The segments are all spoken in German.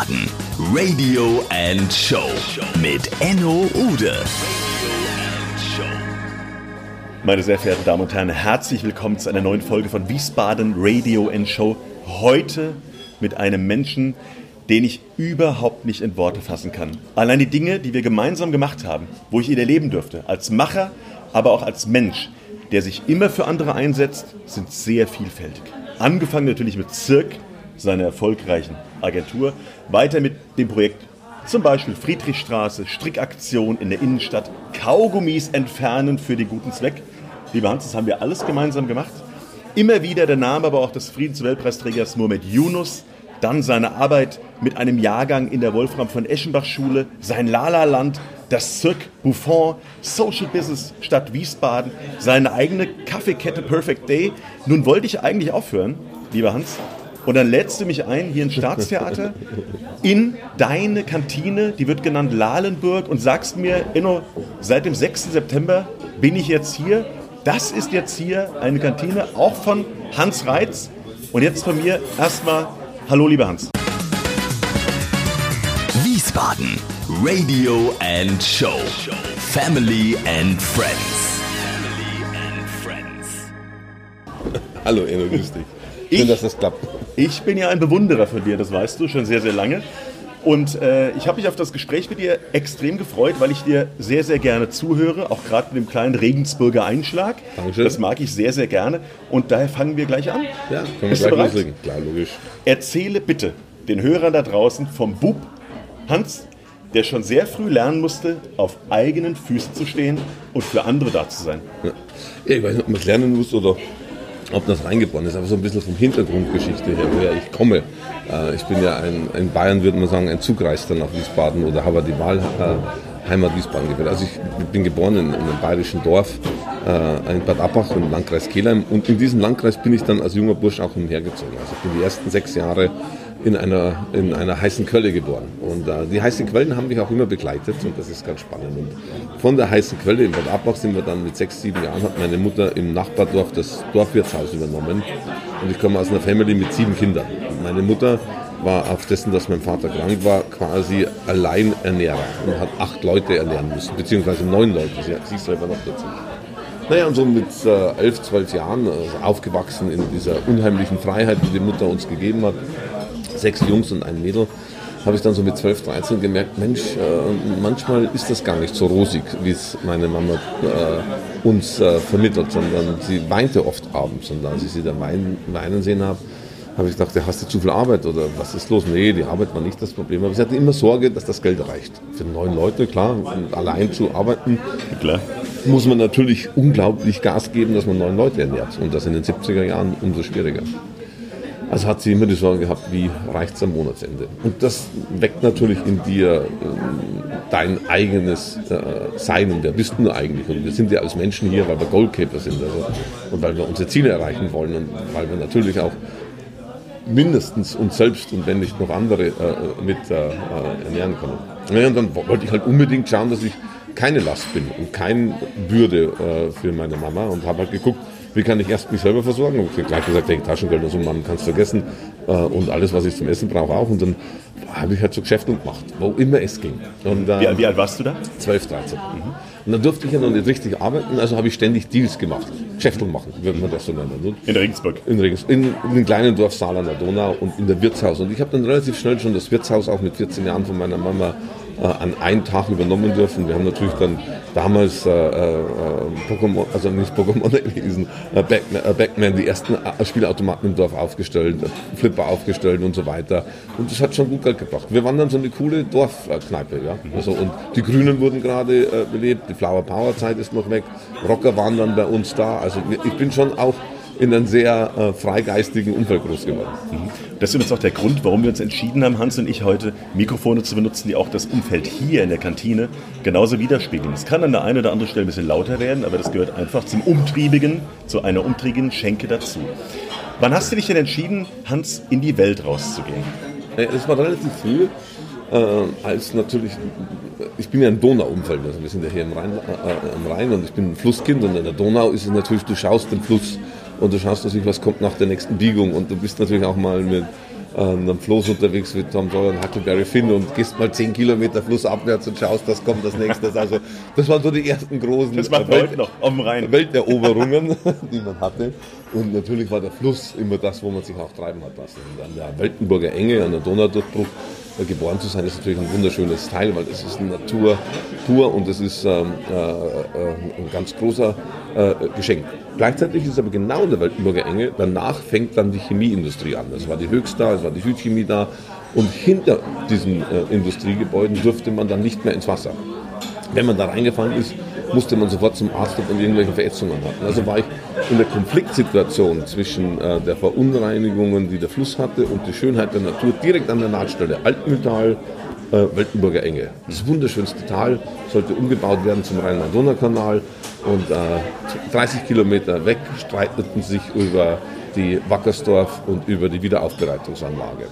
Wiesbaden. Radio and Show mit Enno Ude. Meine sehr verehrten Damen und Herren, herzlich willkommen zu einer neuen Folge von Wiesbaden Radio and Show. Heute mit einem Menschen, den ich überhaupt nicht in Worte fassen kann. Allein die Dinge, die wir gemeinsam gemacht haben, wo ich ihn erleben durfte, als Macher, aber auch als Mensch, der sich immer für andere einsetzt, sind sehr vielfältig. Angefangen natürlich mit Zirk, seiner erfolgreichen Agentur, weiter mit dem Projekt zum Beispiel Friedrichstraße, Strickaktion in der Innenstadt, Kaugummis entfernen für den guten Zweck. Lieber Hans, das haben wir alles gemeinsam gemacht. Immer wieder der Name aber auch des Friedensnobelpreisträgers Mohamed Yunus, dann seine Arbeit mit einem Jahrgang in der Wolfram von Eschenbach Schule, sein Lala-Land, das Cirque Buffon, Social Business Stadt Wiesbaden, seine eigene Kaffeekette Perfect Day. Nun wollte ich eigentlich aufhören, lieber Hans, und dann lädst du mich ein hier ins Staatstheater in deine Kantine, die wird genannt Lahlenburg, und sagst mir, Inno, seit dem 6. September bin ich jetzt hier. Das ist jetzt hier eine Kantine, auch von Hans Reitz. Und jetzt von mir erstmal, hallo lieber Hans. Wiesbaden. Radio and Show. Family and Friends. Hallo Enno, grüß dich. Ich- Schön, dass das klappt. Ich bin ja ein Bewunderer von dir, das weißt du schon sehr, sehr lange. Und äh, ich habe mich auf das Gespräch mit dir extrem gefreut, weil ich dir sehr, sehr gerne zuhöre, auch gerade mit dem kleinen Regensburger Einschlag. Dankeschön. Das mag ich sehr, sehr gerne. Und daher fangen wir gleich an. Ja, können wir Bist gleich loslegen. Klar, logisch. Erzähle bitte den Hörern da draußen vom Bub Hans, der schon sehr früh lernen musste, auf eigenen Füßen zu stehen und für andere da zu sein. Ja, ich weiß nicht, ob man es lernen muss oder ob das reingeboren ist, aber so ein bisschen vom Hintergrundgeschichte her, woher ich komme. Äh, ich bin ja ein, in Bayern, würde man sagen, ein Zugreister nach Wiesbaden oder habe die Wahlheimat Wiesbaden gewählt. Also ich bin geboren in, in einem bayerischen Dorf, äh, in Bad Abbach im Landkreis Kelheim und in diesem Landkreis bin ich dann als junger Bursch auch umhergezogen. Also ich bin die ersten sechs Jahre in einer, in einer heißen Quelle geboren. Und äh, die heißen Quellen haben mich auch immer begleitet und das ist ganz spannend. Und von der heißen Quelle in Bad Abbach sind wir dann mit sechs, sieben Jahren, hat meine Mutter im Nachbardorf das Dorfwirtshaus übernommen. Und ich komme aus einer Family mit sieben Kindern. Und meine Mutter war auf dessen, dass mein Vater krank war, quasi Alleinernährer und hat acht Leute ernähren müssen, beziehungsweise neun Leute, sie hat sich selber noch dazu. Naja, und so mit äh, elf, zwölf Jahren, also aufgewachsen in dieser unheimlichen Freiheit, die die Mutter uns gegeben hat, sechs Jungs und ein Mädel, habe ich dann so mit 12, 13 gemerkt, Mensch, äh, manchmal ist das gar nicht so rosig, wie es meine Mama äh, uns äh, vermittelt, sondern sie weinte oft abends. Und als ich sie dann weinen, weinen sehen habe, habe ich gedacht, ja, hast du zu viel Arbeit oder was ist los? Nee, die Arbeit war nicht das Problem. Aber sie hatte immer Sorge, dass das Geld reicht. Für neun Leute, klar, allein zu arbeiten, Klar. muss man natürlich unglaublich Gas geben, dass man neun Leute ernährt. Und das in den 70er Jahren umso schwieriger. Also hat sie immer die Sorge gehabt, wie reicht es am Monatsende. Und das weckt natürlich in dir ähm, dein eigenes äh, Sein und wer bist du eigentlich. Und wir sind ja als Menschen hier, weil wir Goalkeeper sind also, und weil wir unsere Ziele erreichen wollen und weil wir natürlich auch mindestens uns selbst und wenn nicht noch andere äh, mit äh, äh, ernähren können. Ja, und dann wollte ich halt unbedingt schauen, dass ich keine Last bin und keine Bürde äh, für meine Mama und habe halt geguckt, wie kann ich erst mich selber versorgen. Und ich gleich gesagt, hey, Taschengeld und so, Mann, kannst du vergessen äh, und alles, was ich zum Essen brauche auch. Und dann habe ich halt so Geschäfte gemacht, wo immer es ging. Und, äh, Wie, wie alt warst du da? 12, 13. Und dann durfte ich ja noch nicht richtig arbeiten, also habe ich ständig Deals gemacht. Geschäfte machen, würde man das so nennen. Und In Regensburg. in, Regens, in, in dem kleinen Dorf Saal an der Donau und in der Wirtshaus. Und ich habe dann relativ schnell schon das Wirtshaus auch mit 14 Jahren von meiner Mama äh, an einen Tag übernommen dürfen. Wir haben natürlich dann damals äh, äh, Pokémon, also nicht Pokémon gewesen, äh, Backman, äh, Backman, die ersten äh, Spielautomaten im Dorf aufgestellt, Flipper aufgestellt und so weiter. Und das hat schon gut Geld gebracht. Wir waren dann so eine coole Dorfkneipe. Ja? Also, und die Grünen wurden gerade belebt, die Flower Power Zeit ist noch weg, Rocker waren dann bei uns da. Also ich bin schon auch in einem sehr äh, freigeistigen Umfeld groß geworden. Das ist übrigens auch der Grund, warum wir uns entschieden haben, Hans und ich, heute Mikrofone zu benutzen, die auch das Umfeld hier in der Kantine genauso widerspiegeln. Es kann an der einen oder anderen Stelle ein bisschen lauter werden, aber das gehört einfach zum Umtriebigen, zu einer umtriebigen Schenke dazu. Wann hast du dich denn entschieden, Hans, in die Welt rauszugehen? Äh, Das war relativ früh, äh, als natürlich, ich bin ja ein Donauumfeld, also wir sind ja hier im Rhein, äh, am Rhein und ich bin ein Flusskind und in der Donau ist es natürlich, du schaust den Fluss und du schaust natürlich, was kommt nach der nächsten Biegung und du bist natürlich auch mal mit ähm, am Floß unterwegs mit Tom Sawyer und Huckleberry Finn und gehst mal 10 Kilometer flussabwärts und schaust, das kommt das nächste. Also das waren so die ersten großen Welt- Rhein. Welteroberungen, die man hatte. Und natürlich war der Fluss immer das, wo man sich auch treiben hat lassen. Und an der Weltenburger Enge, an der Donaudurchbruch, geboren zu sein, ist natürlich ein wunderschönes Teil, weil es ist Natur pur und es ist ähm, äh, äh, ein ganz großer äh, Geschenk. Gleichzeitig ist aber genau in der Weltenburger Enge, danach fängt dann die Chemieindustrie an. Es war die Höchst da, es war die Südchemie da und hinter diesen äh, Industriegebäuden durfte man dann nicht mehr ins Wasser. Wenn man da reingefallen ist, musste man sofort zum Arzt, ob man irgendwelche Verätzungen hat. Also war ich in der Konfliktsituation zwischen äh, der Verunreinigungen, die der Fluss hatte, und die Schönheit der Natur direkt an der Nahtstelle. Altmühltal, äh, Weltenburger Enge. Das wunderschönste Tal sollte umgebaut werden zum Rhein-Main-Donau-Kanal und äh, 30 Kilometer weg streiteten sich über die Wackersdorf und über die Wiederaufbereitungsanlage.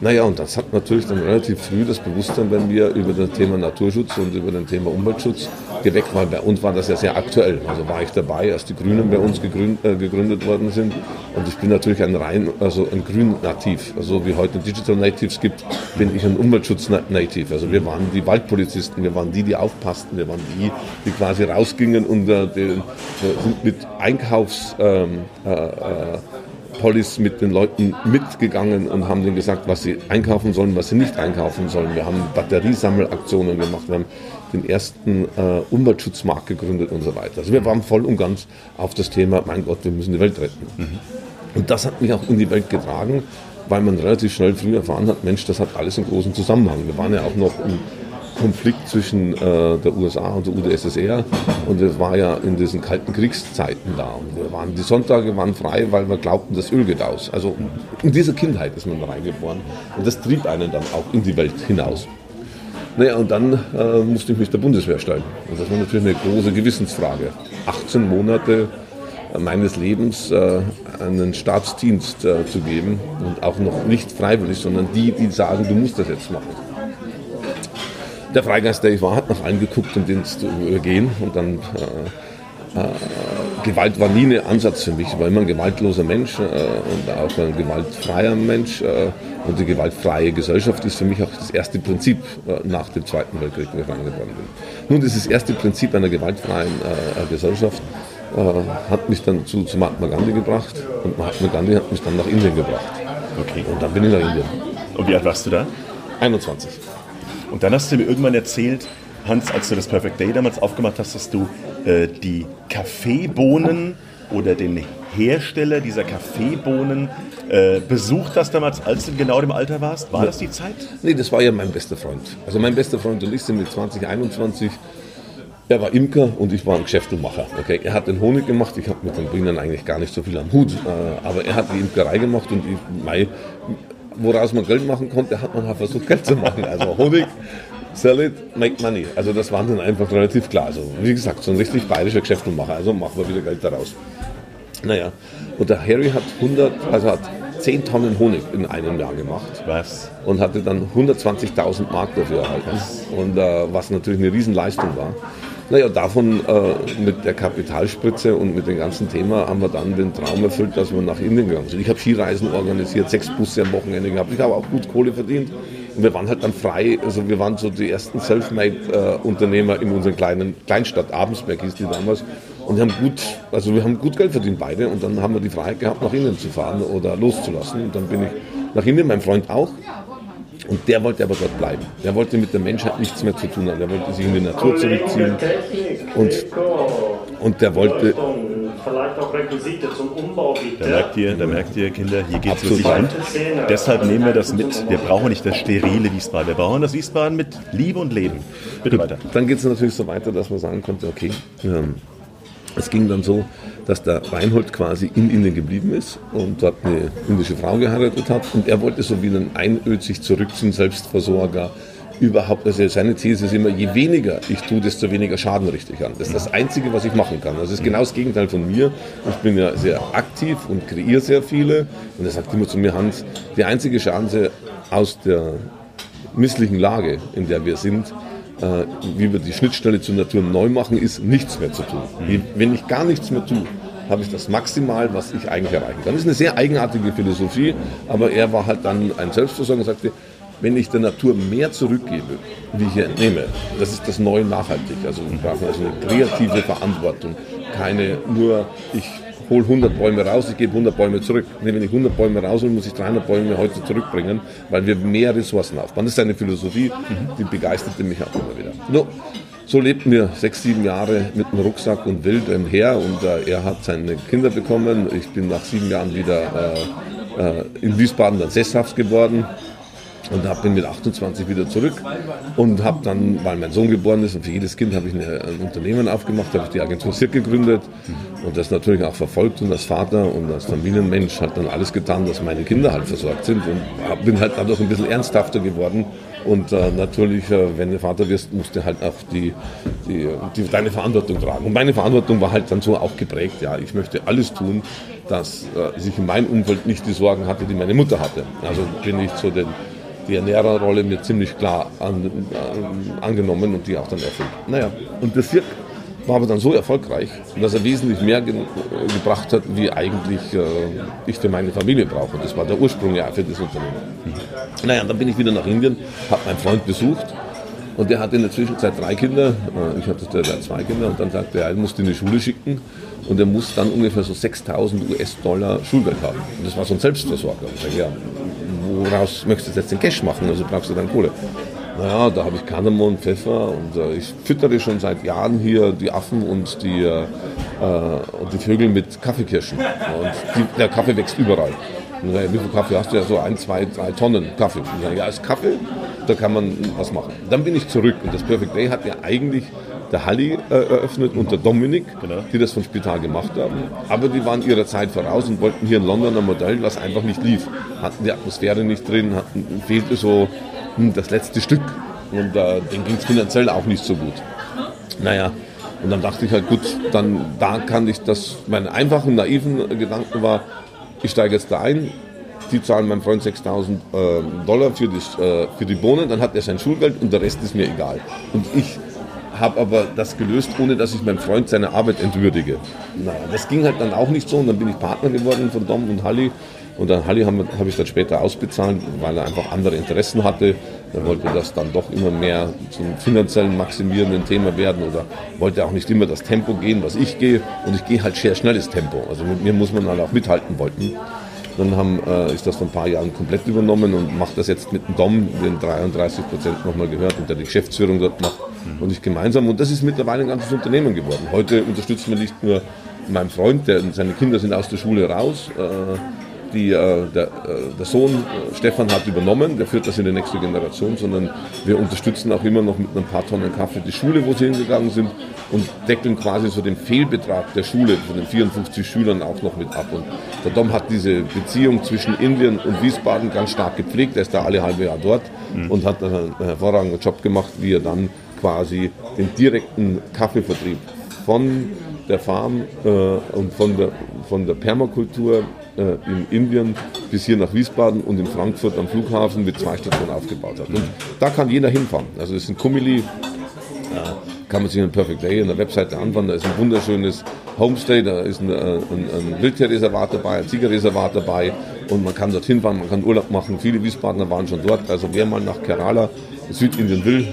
Naja, und das hat natürlich dann relativ früh das Bewusstsein bei mir über das Thema Naturschutz und über das Thema Umweltschutz geweckt, weil bei uns war das ja sehr aktuell. Also war ich dabei, als die Grünen bei uns gegründet, äh, gegründet worden sind. Und ich bin natürlich ein rein, also ein Grün-Nativ. Also wie heute Digital Natives gibt, bin ich ein Umweltschutz-Native. Also wir waren die Waldpolizisten, wir waren die, die aufpassten, wir waren die, die quasi rausgingen und äh, die, äh, mit Einkaufs... Ähm, Polis mit den Leuten mitgegangen und haben denen gesagt, was sie einkaufen sollen, was sie nicht einkaufen sollen. Wir haben Batteriesammelaktionen gemacht, wir haben den ersten äh, Umweltschutzmarkt gegründet und so weiter. Also wir waren voll und ganz auf das Thema, mein Gott, wir müssen die Welt retten. Und das hat mich auch in die Welt getragen, weil man relativ schnell früh erfahren hat, Mensch, das hat alles einen großen Zusammenhang. Wir waren ja auch noch im Konflikt zwischen äh, der USA und der UdSSR und es war ja in diesen kalten Kriegszeiten da. Und wir waren, die Sonntage waren frei, weil wir glaubten, das Öl geht aus. Also in dieser Kindheit ist man da reingeboren und das trieb einen dann auch in die Welt hinaus. Naja, und dann äh, musste ich mich der Bundeswehr stellen. Und das war natürlich eine große Gewissensfrage. 18 Monate äh, meines Lebens äh, einen Staatsdienst äh, zu geben und auch noch nicht freiwillig, sondern die, die sagen, du musst das jetzt machen. Der Freigeist, der ich war, hat nach allen geguckt, um den zu übergehen. Und dann äh, äh, Gewalt war nie ein Ansatz für mich. Ich war immer ein gewaltloser Mensch äh, und auch ein gewaltfreier Mensch. Äh, und die gewaltfreie Gesellschaft ist für mich auch das erste Prinzip äh, nach dem Zweiten Weltkrieg, wo ich reingeboren bin. Nun, dieses erste Prinzip einer gewaltfreien äh, Gesellschaft hat mich dann zu, zu Mahatma Gandhi gebracht. Und Mahatma Gandhi hat mich dann nach Indien gebracht. Okay. Und dann bin ich nach Indien. Und wie alt warst du da? 21. Und dann hast du mir irgendwann erzählt, Hans, als du das Perfect Day damals aufgemacht hast, dass du äh, die Kaffeebohnen oder den Hersteller dieser Kaffeebohnen äh, besucht hast damals, als du in genau dem Alter warst. War das die Zeit? Nee, das war ja mein bester Freund. Also mein bester Freund und ich sind mit 20, 21. Er war Imker und ich war ein Geschäftelmacher. Okay, er hat den Honig gemacht. Ich habe mit den Bienen eigentlich gar nicht so viel am Hut. Äh, aber er hat die Imkerei gemacht und ich, mei, woraus man Geld machen konnte, hat man halt versucht Geld zu machen. Also Honig, sell it, make money. Also das war dann einfach relativ klar. Also wie gesagt, so ein richtig bayerischer Geschäftelmacher. Also machen wir wieder Geld daraus. Naja, und der Harry hat 100, also hat 10 Tonnen Honig in einem Jahr gemacht Was? und hatte dann 120.000 Mark dafür erhalten. Und äh, was natürlich eine Riesenleistung war. Naja, davon äh, mit der Kapitalspritze und mit dem ganzen Thema haben wir dann den Traum erfüllt, dass wir nach Indien gegangen sind. Ich habe Skireisen organisiert, sechs Busse am Wochenende gehabt. Ich habe auch gut Kohle verdient. Und wir waren halt dann frei, also wir waren so die ersten Selfmade-Unternehmer in unserer kleinen Kleinstadt, Abensberg hieß die damals. Und wir haben gut, also wir haben gut Geld verdient beide und dann haben wir die Freiheit gehabt, nach Indien zu fahren oder loszulassen. Und dann bin ich nach Indien, mein Freund auch. Und der wollte aber dort bleiben. Der wollte mit der Menschheit nichts mehr zu tun haben. Der wollte sich in die Natur zurückziehen. Und, und der wollte, Vielleicht auch Requisite zum Umbau bitte. Da merkt ihr, da merkt ihr, Kinder, hier geht es wirklich rund. Deshalb nehmen wir das mit. Wir brauchen nicht das sterile Wiesbaden. Wir brauchen das Wiesbaden mit Liebe und Leben. Bitte weiter. dann geht es natürlich so weiter, dass man sagen konnte, okay, ähm, es ging dann so, dass der Reinhold quasi in Indien geblieben ist und dort eine indische Frau geheiratet hat und er wollte so wie ein Einöd sich zurückziehen, Selbstversorger, überhaupt, also seine These ist immer, je weniger ich tue, desto weniger Schaden richte ich an. Das ist das Einzige, was ich machen kann. Das ist genau das Gegenteil von mir. Ich bin ja sehr aktiv und kreiere sehr viele und er sagt immer zu mir, Hans, die einzige Chance aus der misslichen Lage, in der wir sind, äh, wie wir die Schnittstelle zur Natur neu machen, ist nichts mehr zu tun. Wie- Wenn ich gar nichts mehr tue, habe ich das maximal, was ich eigentlich erreichen kann. Das ist eine sehr eigenartige Philosophie, aber er war halt dann ein Selbstversorger und sagte, wenn ich der Natur mehr zurückgebe, wie ich hier entnehme, das ist das neue nachhaltig. Also wir brauchen also eine kreative Verantwortung, keine nur ich hole 100 Bäume raus, ich gebe 100 Bäume zurück. Nee, wenn ich 100 Bäume raushole, muss ich 300 Bäume heute zurückbringen, weil wir mehr Ressourcen aufbauen. Das ist eine Philosophie, die begeisterte mich auch immer wieder. No, so lebten wir sechs, sieben Jahre mit dem Rucksack und wild her und äh, er hat seine Kinder bekommen. Ich bin nach sieben Jahren wieder äh, äh, in Wiesbaden dann sesshaft geworden und hab, bin mit 28 wieder zurück und habe dann, weil mein Sohn geboren ist und für jedes Kind habe ich eine, ein Unternehmen aufgemacht, habe ich die Agentur Sirk gegründet und das natürlich auch verfolgt und als Vater und als Familienmensch hat dann alles getan, dass meine Kinder halt versorgt sind und bin halt dadurch ein bisschen ernsthafter geworden und äh, natürlich, äh, wenn du Vater wirst, musst du halt auch die, die, die, deine Verantwortung tragen. Und meine Verantwortung war halt dann so auch geprägt, ja, ich möchte alles tun, dass äh, ich in meinem Umfeld nicht die Sorgen hatte, die meine Mutter hatte. Also bin ich zu den die Ernährerrolle mir ziemlich klar an, an, angenommen und die auch dann erfüllt. Naja, und der Cirque war aber dann so erfolgreich, dass er wesentlich mehr ge gebracht hat, wie eigentlich äh, ich für meine Familie brauche. Das war der Ursprung ja für das Unternehmen. Mhm. Naja, dann bin ich wieder nach Indien, habe meinen Freund besucht und der hatte in der Zwischenzeit drei Kinder. Äh, ich hatte zwei Kinder und dann sagte er, er musste in die Schule schicken und er muss dann ungefähr so 6000 US-Dollar Schulgeld haben. Und das war so ein Selbstversorger. Ich sage, ja, woraus möchtest du jetzt den Cash machen? Also brauchst du dann Kohle. Naja, da habe ich Kardamom, Pfeffer und äh, ich füttere schon seit Jahren hier die Affen und die, äh, und die Vögel mit Kaffeekirschen. Und die, der Kaffee wächst überall. Und sage, wie viel Kaffee hast du? Ja, so ein, zwei, drei Tonnen Kaffee. Und ja, ist Kaffee, da kann man was machen. Dann bin ich zurück und das Perfect Day hat ja eigentlich der Halli äh, eröffnet und der Dominik, genau. die das vom Spital gemacht haben. Aber die waren ihrer Zeit voraus und wollten hier in London ein Modell, was einfach nicht lief. Hatten die Atmosphäre nicht drin, hatten, fehlte so hm, das letzte Stück. Und äh, denen ging es finanziell auch nicht so gut. Naja, und dann dachte ich halt, gut, dann da kann ich das, mein einfachen, naiven Gedanken war, ich steige jetzt da ein, die zahlen meinem Freund 6000 äh, Dollar für, das, äh, für die Bohnen, dann hat er sein Schulgeld und der Rest ist mir egal. Und ich habe aber das gelöst, ohne dass ich meinem Freund seine Arbeit entwürdige. Naja, das ging halt dann auch nicht so und dann bin ich Partner geworden von Dom und Halli. Und dann Halli habe hab ich dann später ausbezahlt, weil er einfach andere Interessen hatte. Er wollte das dann doch immer mehr zum finanziellen maximierenden Thema werden oder wollte auch nicht immer das Tempo gehen, was ich gehe. Und ich gehe halt sehr schnelles Tempo. Also mit mir muss man halt auch mithalten wollten. Dann haben, äh, ist das vor ein paar Jahren komplett übernommen und macht das jetzt mit dem Dom, den 33 Prozent nochmal gehört und der die Geschäftsführung dort macht und ich gemeinsam. Und das ist mittlerweile ein ganzes Unternehmen geworden. Heute unterstützen wir nicht nur meinen Freund, der, seine Kinder sind aus der Schule raus. Äh, die, äh, der, äh, der, Sohn äh, Stefan hat übernommen, der führt das in die nächste Generation, sondern wir unterstützen auch immer noch mit ein paar Tonnen Kaffee die Schule, wo sie hingegangen sind und deckeln quasi so den Fehlbetrag der Schule von den 54 Schülern auch noch mit ab. Und der Dom hat diese Beziehung zwischen Indien und Wiesbaden ganz stark gepflegt. Er ist da alle halbe Jahr dort mhm. und hat einen hervorragenden Job gemacht, wie er dann quasi den direkten Kaffeevertrieb von der Farm äh, und von der, von der Permakultur äh, in Indien bis hier nach Wiesbaden und in Frankfurt am Flughafen mit zwei Stationen aufgebaut hat. Und da kann jeder hinfahren. Also es ist ein Kummeli, kann man sich einen Perfect Day an der Webseite anschauen. Da ist ein wunderschönes Homestay, da ist ein, äh, ein, ein Wildtierreservat dabei, ein Ziegerreservat dabei und man kann dorthin fahren, man kann Urlaub machen. Viele Wiesbadener waren schon dort. Also wer mal nach Kerala, Südindien will,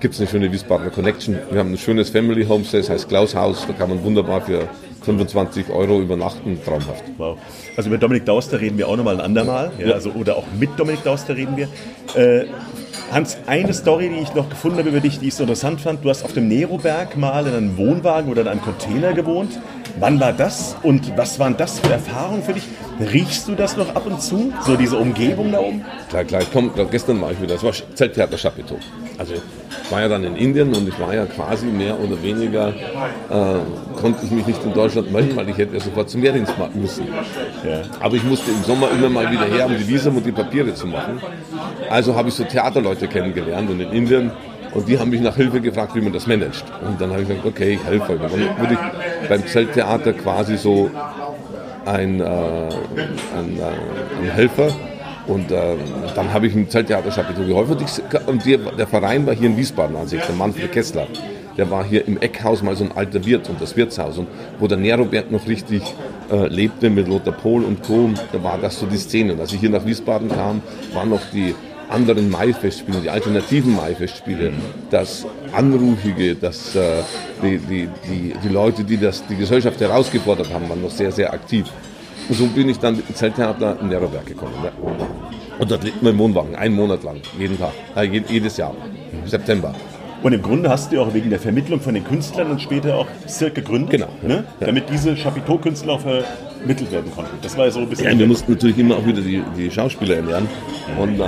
gibt es eine schöne Wiesbadener Connection. Wir haben ein schönes Family Homestay, das heißt Klaus Haus, da kann man wunderbar für 25 Euro übernachten, traumhaft. Wow. Also über Dominik Dauster reden wir auch nochmal ein andermal, ja, ja. Also, oder auch mit Dominik Dauster reden wir. Äh, Hans, eine Story, die ich noch gefunden habe über dich, die ich so interessant fand. Du hast auf dem Neroberg mal in einem Wohnwagen oder in einem Container gewohnt. Wann war das und was waren das für Erfahrungen für dich? Riechst du das noch ab und zu? So diese Umgebung da oben? Klar, klar. Komm, gestern war ich wieder. Das war Zelttheater Chapiteau. Also ich war ja dann in Indien und ich war ja quasi mehr oder weniger, äh, konnte ich mich nicht in Deutschland melden, weil ich hätte sofort zum Wehrdienst müssen. Ja. Aber ich musste im Sommer immer mal wieder her, um die Visum und die Papiere zu machen. Also habe ich so Theaterleute kennengelernt und in Indien und die haben mich nach Hilfe gefragt, wie man das managt. Und dann habe ich gesagt, okay, ich helfe euch. Dann wurde ich beim Zelttheater quasi so ein, äh, ein, äh, ein Helfer. Und äh, dann habe ich im Zelttheater Chapiteau geholfen. Und, die, der Verein war hier in Wiesbaden an sich, der Manfred Kessler. der war hier im Eckhaus mal so ein alter Wirt und das Wirtshaus. Und wo der Neroberg noch richtig äh, lebte mit Lothar Pohl und Co., da war das so die Szene. Und als ich hier nach Wiesbaden kam, waren noch die anderen Maifestspiele, die alternativen Maifestspiele, das Anrufige, das, äh, die, die, die, die Leute, die das, die Gesellschaft herausgefordert haben, waren noch sehr, sehr aktiv. Und so bin ich dann dem Zelttheater in Neroberg gekommen. Ne? Und dort lebt man im Wohnwagen, einen Monat lang, jeden Tag, äh, jedes Jahr, September. Und im Grunde hast du auch wegen der Vermittlung von den Künstlern und später auch Cirque gegründet, Genau, ne? ja. damit diese Chapiteau-Künstler auch vermittelt werden konnten. Das war ja so ein bisschen... Ja, wir mussten natürlich immer auch wieder die, die Schauspieler ernähren. Und äh,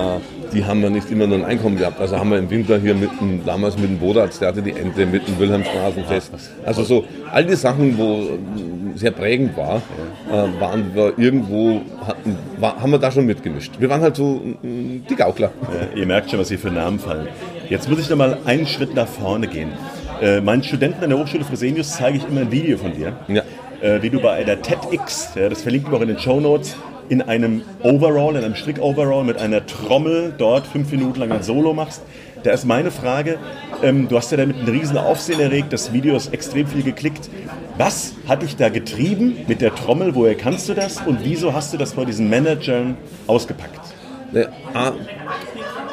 die haben wir nicht immer nur ein Einkommen gehabt. Also haben wir im Winter hier mit dem, damals mit dem Bodatz, der hatte die Ente, mit dem Wilhelmstraßenfest. Also so all die Sachen, wo äh, sehr prägend war, äh, waren wir irgendwo, hatten, war, haben wir da schon mitgemischt. Wir waren halt so äh, die Gaukler. Ja, ihr merkt schon, was hier für Namen fallen. Jetzt muss ich noch mal einen Schritt nach vorne gehen. Äh, meinen Studenten an der Hochschule Fresenius zeige ich immer ein Video von dir, Ja. äh, wie du bei der TEDx, ja, das verlinken wir auch in den Show Notes, in einem Overall, in einem Strick-Overall mit einer Trommel dort fünf Minuten lang ein Solo machst. Da ist meine Frage, ähm, du hast ja damit einen riesen Aufsehen erregt, das Video ist extrem viel geklickt. Was hat dich da getrieben mit der Trommel? Woher kannst du das? Und wieso hast du das vor diesen Managern ausgepackt? Ne, A,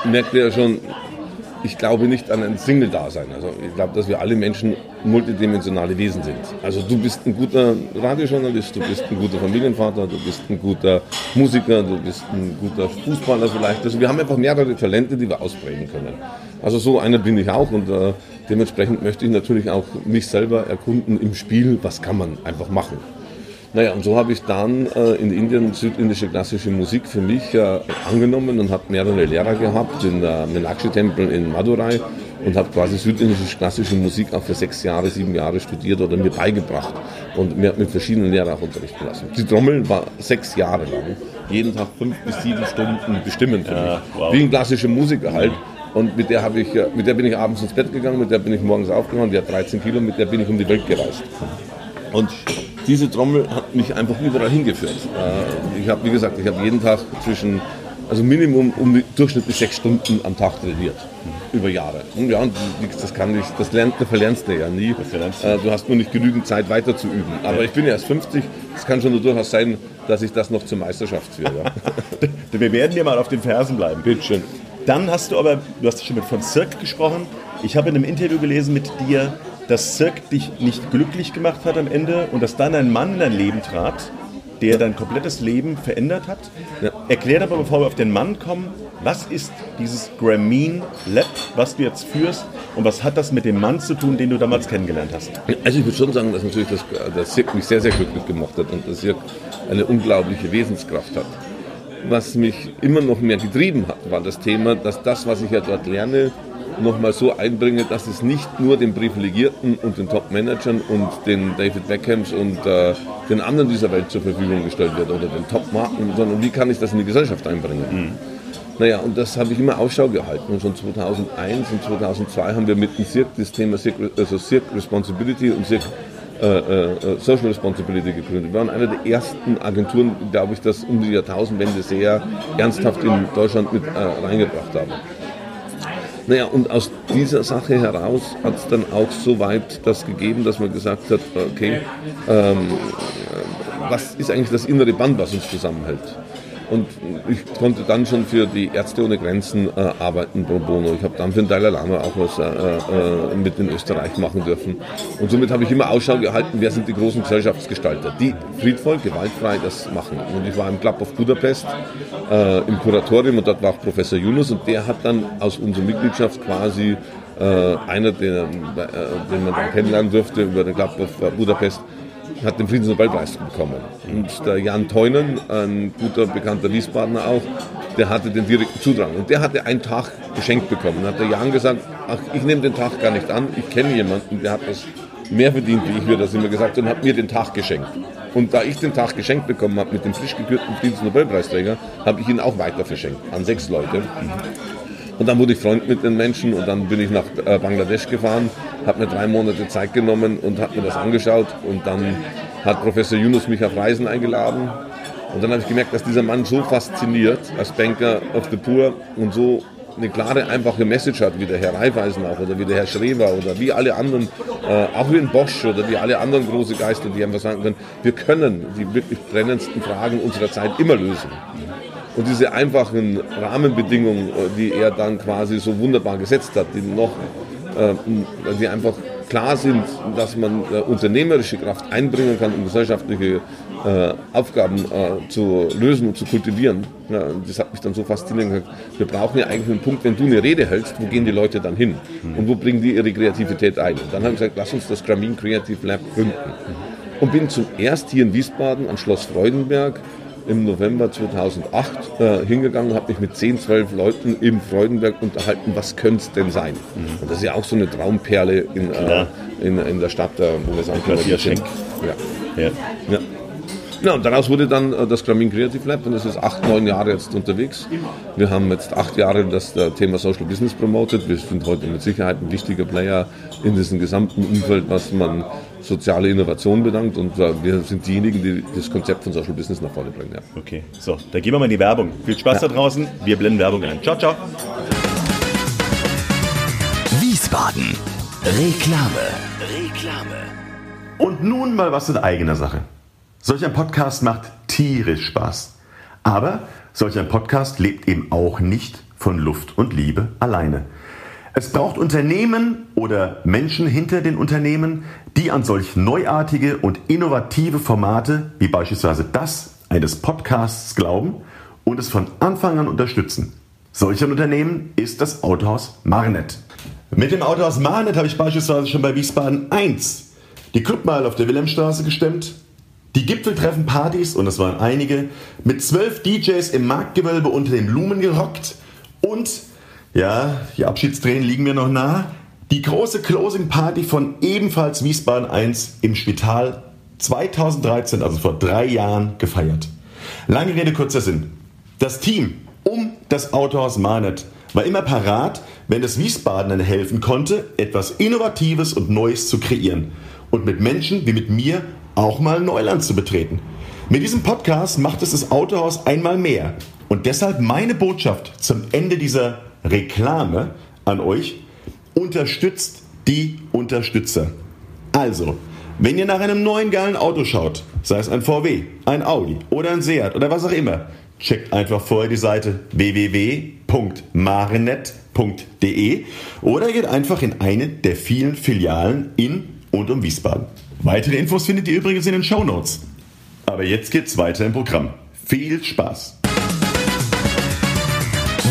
merkt ihr ja schon, ich glaube nicht an ein Single-Dasein. Also ich glaube, dass wir alle Menschen multidimensionale Wesen sind. Also du bist ein guter Radiojournalist, du bist ein guter Familienvater, du bist ein guter Musiker, du bist ein guter Fußballer vielleicht. Also wir haben einfach mehrere Talente, die wir ausprägen können. Also so einer bin ich auch und äh, dementsprechend möchte ich natürlich auch mich selber erkunden im Spiel, was kann man einfach machen. Naja, und so habe ich dann äh, in Indien südindische klassische Musik für mich äh, angenommen und habe mehrere Lehrer gehabt in der Meenakshi-Tempel in Madurai und habe quasi südindische klassische Musik auch für sechs Jahre, sieben Jahre studiert oder mir beigebracht und mir mit verschiedenen Lehrern auch unterrichten lassen. Die Trommel war sechs Jahre lang, jeden Tag fünf bis sieben Stunden bestimmend für mich. wow. Wie ein klassischer Musiker halt. Und mit der, habe ich, äh, mit der bin ich abends ins Bett gegangen, mit der bin ich morgens aufgewacht, die hat 13 Kilo, mit der bin ich um die Welt gereist. Und diese Trommel hat mich einfach überall hingeführt. Äh, Ich habe, wie gesagt, ich habe jeden Tag zwischen, also Minimum um die durchschnittlich sechs Stunden am Tag trainiert. Über Jahre. Und ja, und das kann ich, das lernt, das verlernst du ja nie. du. Äh, Du hast nur nicht genügend Zeit weiter zu üben. Aber ich bin ja erst 50, es kann schon durchaus sein, dass ich das noch zur Meisterschaft führe. Ja. Wir werden dir mal auf den Fersen bleiben. Bitteschön. Dann hast du aber, du hast schon mit von Cirque gesprochen. Ich habe in einem Interview gelesen mit dir, dass Cirque dich nicht glücklich gemacht hat am Ende und dass dann ein Mann in dein Leben trat, der dein komplettes Leben verändert hat. Ja. Erklär aber, bevor wir auf den Mann kommen, was ist dieses Grameen Lab, was du jetzt führst und was hat das mit dem Mann zu tun, den du damals kennengelernt hast? Also ich würde schon sagen, dass natürlich das, das Cirque mich sehr, sehr glücklich gemacht hat und das Cirque eine unglaubliche Wesenskraft hat. Was mich immer noch mehr getrieben hat, war das Thema, dass das, was ich ja dort lerne, nochmal so einbringe, dass es nicht nur den Privilegierten und den Top-Managern und den David Beckhams und äh, den anderen dieser Welt zur Verfügung gestellt wird oder den Top-Marken, sondern wie kann ich das in die Gesellschaft einbringen. Naja, und das habe ich immer Ausschau gehalten. Und schon 2001 und 2002 haben wir mit dem Cirque das Thema Cirque, also Cirque Responsibility und Cirque äh, äh, Social Responsibility gegründet. Wir waren eine der ersten Agenturen, glaube ich, das um die Jahrtausendwende sehr ernsthaft in Deutschland mit äh, reingebracht haben. Naja, und aus dieser Sache heraus hat es dann auch so weit das gegeben, dass man gesagt hat, okay, ähm, äh, was ist eigentlich das innere Band, was uns zusammenhält? Und ich konnte dann schon für die Ärzte ohne Grenzen äh, arbeiten pro bono. Ich habe dann für den Dalai Lama auch was äh, äh, mit in Österreich machen dürfen. Und somit habe ich immer Ausschau gehalten, wer sind die großen Gesellschaftsgestalter, die friedvoll, gewaltfrei das machen. Und ich war im Club of Budapest äh, im Kuratorium und dort war auch Professor Yunus und der hat dann aus unserer Mitgliedschaft quasi äh, einer, den, äh, den man dann kennenlernen durfte über den Club of Budapest, hat den Friedensnobelpreis bekommen. Und der Jan Teunen, ein guter bekannter Wiesbadener auch, der hatte den direkten Zudrang. Und der hatte einen Tag geschenkt bekommen. Dann hat der Jan gesagt, ach, ich nehme den Tag gar nicht an, ich kenne jemanden, der hat das mehr verdient, wie ich mir das immer gesagt habe, und hat mir den Tag geschenkt. Und da ich den Tag geschenkt bekommen habe mit dem frisch gekürten Friedensnobelpreisträger, habe ich ihn auch weiter verschenkt an sechs Leute. Und dann wurde ich Freund mit den Menschen und dann bin ich nach äh, Bangladesch gefahren, habe mir drei Monate Zeit genommen und habe mir das angeschaut und dann hat Professor Yunus mich auf Reisen eingeladen und dann habe ich gemerkt, dass dieser Mann so fasziniert als Banker of the Poor und so eine klare, einfache Message hat, wie der Herr Raiffeisen auch oder wie der Herr Schreber oder wie alle anderen, äh, auch wie ein Bosch oder wie alle anderen große Geister, die einfach sagen können, wir können die wirklich brennendsten Fragen unserer Zeit immer lösen. Und diese einfachen Rahmenbedingungen, äh, die er dann quasi so wunderbar gesetzt hat, die noch, äh, die einfach klar sind, dass man äh, unternehmerische Kraft einbringen kann, um gesellschaftliche Aufgaben zu lösen und zu kultivieren. Das hat mich dann so fasziniert gesagt, wir brauchen ja eigentlich einen Punkt, wenn du eine Rede hältst, wo gehen die Leute dann hin? Und wo bringen die ihre Kreativität ein? Und dann habe ich gesagt, lass uns das Grameen Creative Lab gründen. Und bin zum erst hier in Wiesbaden an Schloss Freudenberg im November 2008 äh, hingegangen und habe mich mit 10, 12 Leuten im Freudenberg unterhalten, was könnte es denn sein? Und das ist ja auch so eine Traumperle in, äh, in, in der Stadt, äh, wo wir sagen können, wir sind- Schenk. Ja. Ja. Ja. Ja, und daraus wurde dann äh, das Grameen Creative Lab und das ist acht, neun Jahre jetzt unterwegs. Wir haben jetzt acht Jahre das äh, Thema Social Business promotet. Wir sind heute mit Sicherheit ein wichtiger Player in diesem gesamten Umfeld, was man soziale Innovation bedankt und äh, wir sind diejenigen, die das Konzept von Social Business nach vorne bringen. Ja. Okay, so, da gehen wir mal in die Werbung. Viel Spaß da draußen. Wir blenden Werbung ein. Ciao, ciao. Wiesbaden. Reklame. Reklame. Und nun mal was in eigener Sache. Solch ein Podcast macht tierisch Spaß. Aber solch ein Podcast lebt eben auch nicht von Luft und Liebe alleine. Es braucht Unternehmen oder Menschen hinter den Unternehmen, die an solch neuartige und innovative Formate wie beispielsweise das eines Podcasts glauben und es von Anfang an unterstützen. Solch ein Unternehmen ist das Autohaus Marnet. Mit dem Autohaus Marnet habe ich beispielsweise schon bei Wiesbaden 1 die Clubmeile auf der Wilhelmstraße gestemmt, die Gipfeltreffen-Partys, und es waren einige, mit zwölf DJs im Marktgewölbe unter den Blumen gerockt und, ja, die Abschiedstränen liegen mir noch nah, die große Closing-Party von ebenfalls Wiesbaden 1 im Spital 2013, also vor drei Jahren, gefeiert. Lange Rede, kurzer Sinn. Das Team um das Autohaus Marnet war immer parat, wenn es Wiesbaden helfen konnte, etwas Innovatives und Neues zu kreieren und mit Menschen wie mit mir auch mal Neuland zu betreten. Mit diesem Podcast macht es das Autohaus einmal mehr. Und deshalb meine Botschaft zum Ende dieser Reklame an euch, unterstützt die Unterstützer. Also, wenn ihr nach einem neuen geilen Auto schaut, sei es ein VW, ein Audi oder ein Seat oder was auch immer, checkt einfach vorher die Seite www.marenet.de oder geht einfach in eine der vielen Filialen in und um Wiesbaden. Weitere Infos findet ihr übrigens in den Shownotes. Aber jetzt geht's weiter im Programm. Viel Spaß!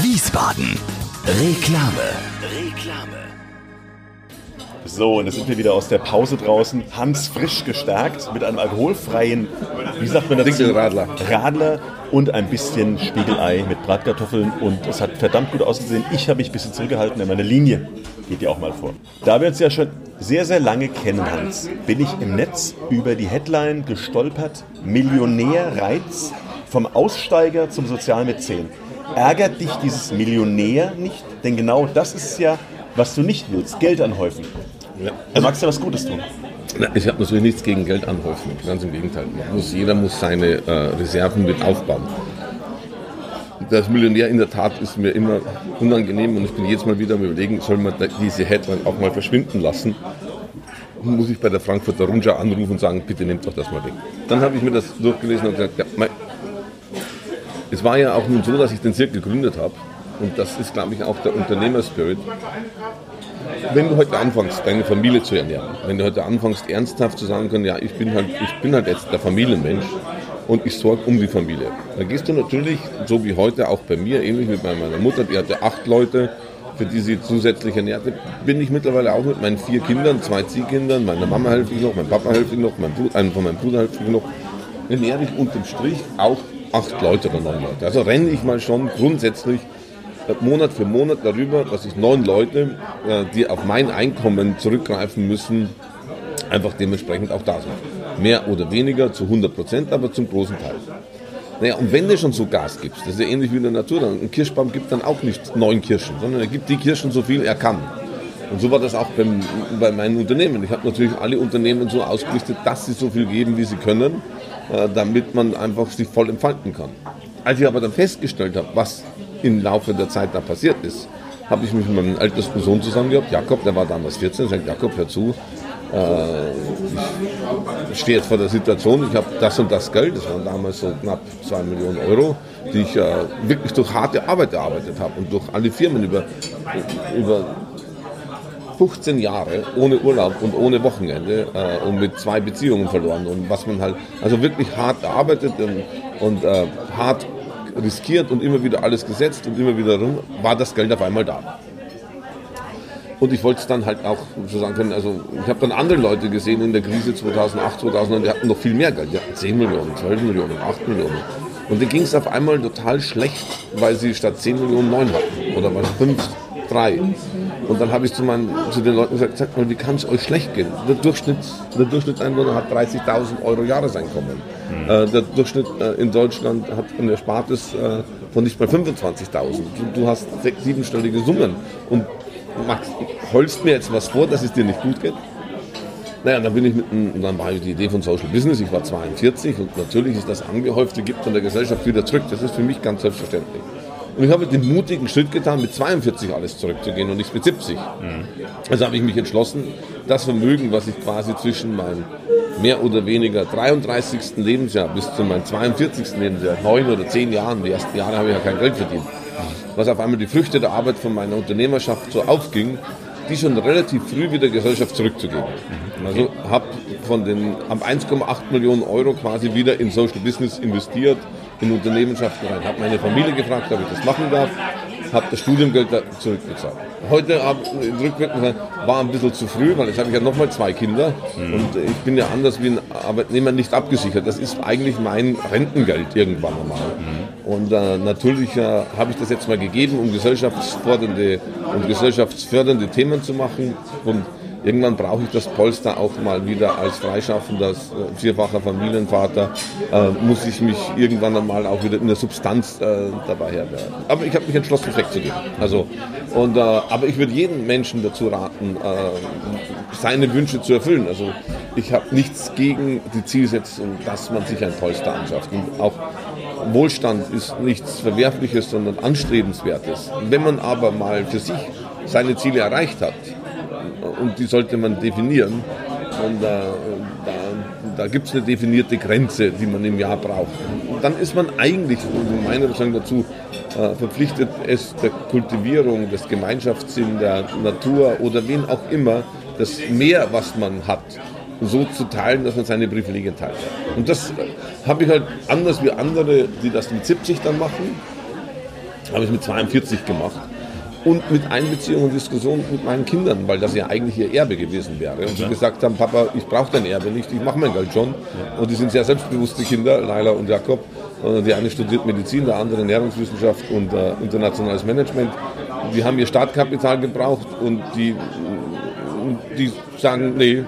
Wiesbaden. Reklame. Reklame. So, und jetzt sind wir wieder aus der Pause draußen. Hans frisch gestärkt mit einem alkoholfreien, wie sagt man dazu? Dinkelradler. Radler und ein bisschen Spiegelei mit Bratkartoffeln. Und es hat verdammt gut ausgesehen. Ich habe mich ein bisschen zurückgehalten, denn meine Linie geht ja auch mal vor. Da wir uns ja schon sehr, sehr lange kennen, Hans, bin ich im Netz über die Headline gestolpert. Millionärreiz vom Aussteiger zum Sozialmäzen. Ärgert dich dieses Millionär nicht? Denn genau das ist ja, was du nicht willst. Geld anhäufen. Du magst ja was Gutes tun. Ich habe natürlich nichts gegen Geld anhäufen, ganz im Gegenteil. Muss, jeder muss seine äh, Reserven mit aufbauen. Das Millionär in der Tat ist mir immer unangenehm und ich bin jetzt mal wieder am überlegen, soll man diese Headline auch mal verschwinden lassen? Muss ich bei der Frankfurter Rundschau anrufen und sagen, bitte nehmt doch das mal weg. Dann habe ich mir das durchgelesen und gesagt, ja, mei, es war ja auch nun so, dass ich den Zirkel gegründet habe und das ist, glaube ich, auch der Unternehmerspirit. Wenn du heute anfängst, deine Familie zu ernähren, wenn du heute anfängst, ernsthaft zu sagen können, ja, ich bin halt, ich bin halt jetzt der Familienmensch und ich sorge um die Familie, dann gehst du natürlich, so wie heute auch bei mir, ähnlich wie bei meiner Mutter, die hatte acht Leute, für die sie zusätzlich ernährte, bin ich mittlerweile auch mit meinen vier Kindern, zwei Ziehkindern, meiner Mama helfe ich noch, meinem Papa helfe ich noch, mein Bruder, einen von meinem Bruder helfe ich noch, ernähre ich unterm Strich auch acht Leute oder neun Leute. Also renne ich mal schon grundsätzlich Monat für Monat darüber, dass ich neun Leute, äh, die auf mein Einkommen zurückgreifen müssen, einfach dementsprechend auch da sind. Mehr oder weniger zu 100 Prozent, aber zum großen Teil. Naja, und wenn du schon so Gas gibst, das ist ja ähnlich wie in der Natur, ein Kirschbaum gibt dann auch nicht neun Kirschen, sondern er gibt die Kirschen so viel er kann. Und so war das auch beim, bei meinen Unternehmen. Ich habe natürlich alle Unternehmen so ausgerichtet, dass sie so viel geben, wie sie können, äh, damit man einfach sich voll entfalten kann. Als ich aber dann festgestellt habe, was im Laufe der Zeit da passiert ist, habe ich mich mit meinem ältesten Sohn zusammen gehabt, Jakob, der war damals 14, sagt, Jakob, hör zu, äh, ich stehe jetzt vor der Situation, ich habe das und das Geld, das waren damals so knapp 2 Millionen Euro, die ich äh, wirklich durch harte Arbeit erarbeitet habe und durch alle Firmen über, über 15 Jahre ohne Urlaub und ohne Wochenende äh, und mit zwei Beziehungen verloren und was man halt, also wirklich hart erarbeitet und, und äh, hart riskiert und immer wieder alles gesetzt und immer wieder rum, war das Geld auf einmal da. Und ich wollte es dann halt auch so sagen können, also ich habe dann andere Leute gesehen in der Krise 2008, 2009, die hatten noch viel mehr Geld. Die hatten 10 Millionen, 12 Millionen, 8 Millionen. Und denen ging es auf einmal total schlecht, weil sie statt 10 Millionen 9 hatten. Oder weil 5, 3. Und dann habe ich zu, meinen, zu den Leuten gesagt, sagt mal, wie kann es euch schlecht gehen? Der, Durchschnitt, der Durchschnittseinwohner hat 30.000 Euro Jahreseinkommen. Mhm. Äh, der Durchschnitt äh, in Deutschland hat ein Erspartes äh, von nicht mal 25.000. Du, du, hast sechs, siebenstellige Summen. Und Max, holst mir jetzt was vor, dass es dir nicht gut geht? Naja, dann bin ich mit dann war die Idee von Social Business, ich war 42 und natürlich ist das angehäufte gibt von der Gesellschaft wieder zurück. Das ist für mich ganz selbstverständlich. Und ich habe den mutigen Schritt getan, mit 42 alles zurückzugehen und nicht mit 70. Mhm. Also habe ich mich entschlossen, das Vermögen, was ich quasi zwischen meinem mehr oder weniger 33. Lebensjahr bis zu meinem 42. Lebensjahr, neun oder zehn Jahren, die ersten Jahre habe ich ja kein Geld verdient, was auf einmal die Früchte der Arbeit von meiner Unternehmerschaft so aufging, die schon relativ früh wieder Gesellschaft zurückzugeben. Also habe von den 1,8 Millionen Euro quasi wieder in Social Business investiert, in Unternehmenschaften rein. Habe meine Familie gefragt, ob ich das machen darf, habe das Studiumgeld zurückbezahlt. Heute rückwirkend war ein bisschen zu früh, weil jetzt habe ich ja nochmal zwei Kinder mhm. und ich bin ja anders wie ein Arbeitnehmer nicht abgesichert. Das ist eigentlich mein Rentengeld irgendwann einmal. Mhm. Und äh, natürlich äh, habe ich das jetzt mal gegeben, um gesellschaftsfördernde und gesellschaftsfördernde Themen zu machen. Und irgendwann brauche ich das Polster auch mal wieder als freischaffender, äh, vierfacher Familienvater, äh, muss ich mich irgendwann einmal auch wieder in der Substanz äh, dabei herwerden. Aber ich habe mich entschlossen, es wegzugeben. Also, und, äh, aber ich würde jedem Menschen dazu raten, äh, seine Wünsche zu erfüllen. Also ich habe nichts gegen die Zielsetzung, dass man sich ein Polster anschafft. Und auch Wohlstand ist nichts Verwerfliches, sondern Anstrebenswertes. Wenn man aber mal für sich seine Ziele erreicht hat, und die sollte man definieren. Und äh, da, da gibt es eine definierte Grenze, die man im Jahr braucht. Und dann ist man eigentlich, meiner Meinung dazu, äh, verpflichtet, es der Kultivierung, des Gemeinschaftssinns, der Natur oder wen auch immer, das Mehr, was man hat, so zu teilen, dass man seine Privilegien teilt. Und das habe ich halt anders wie andere, die das mit 70 dann machen, habe ich mit 42 gemacht und mit Einbeziehung und Diskussion mit meinen Kindern, weil das ja eigentlich ihr Erbe gewesen wäre. Und sie gesagt haben, Papa, ich brauche dein Erbe nicht, ich mache mein Geld schon. Und die sind sehr selbstbewusste Kinder, Laila und Jakob. Die eine studiert Medizin, der andere Ernährungswissenschaft und äh, internationales Management. Die haben ihr Startkapital gebraucht und die, die sagen, nee,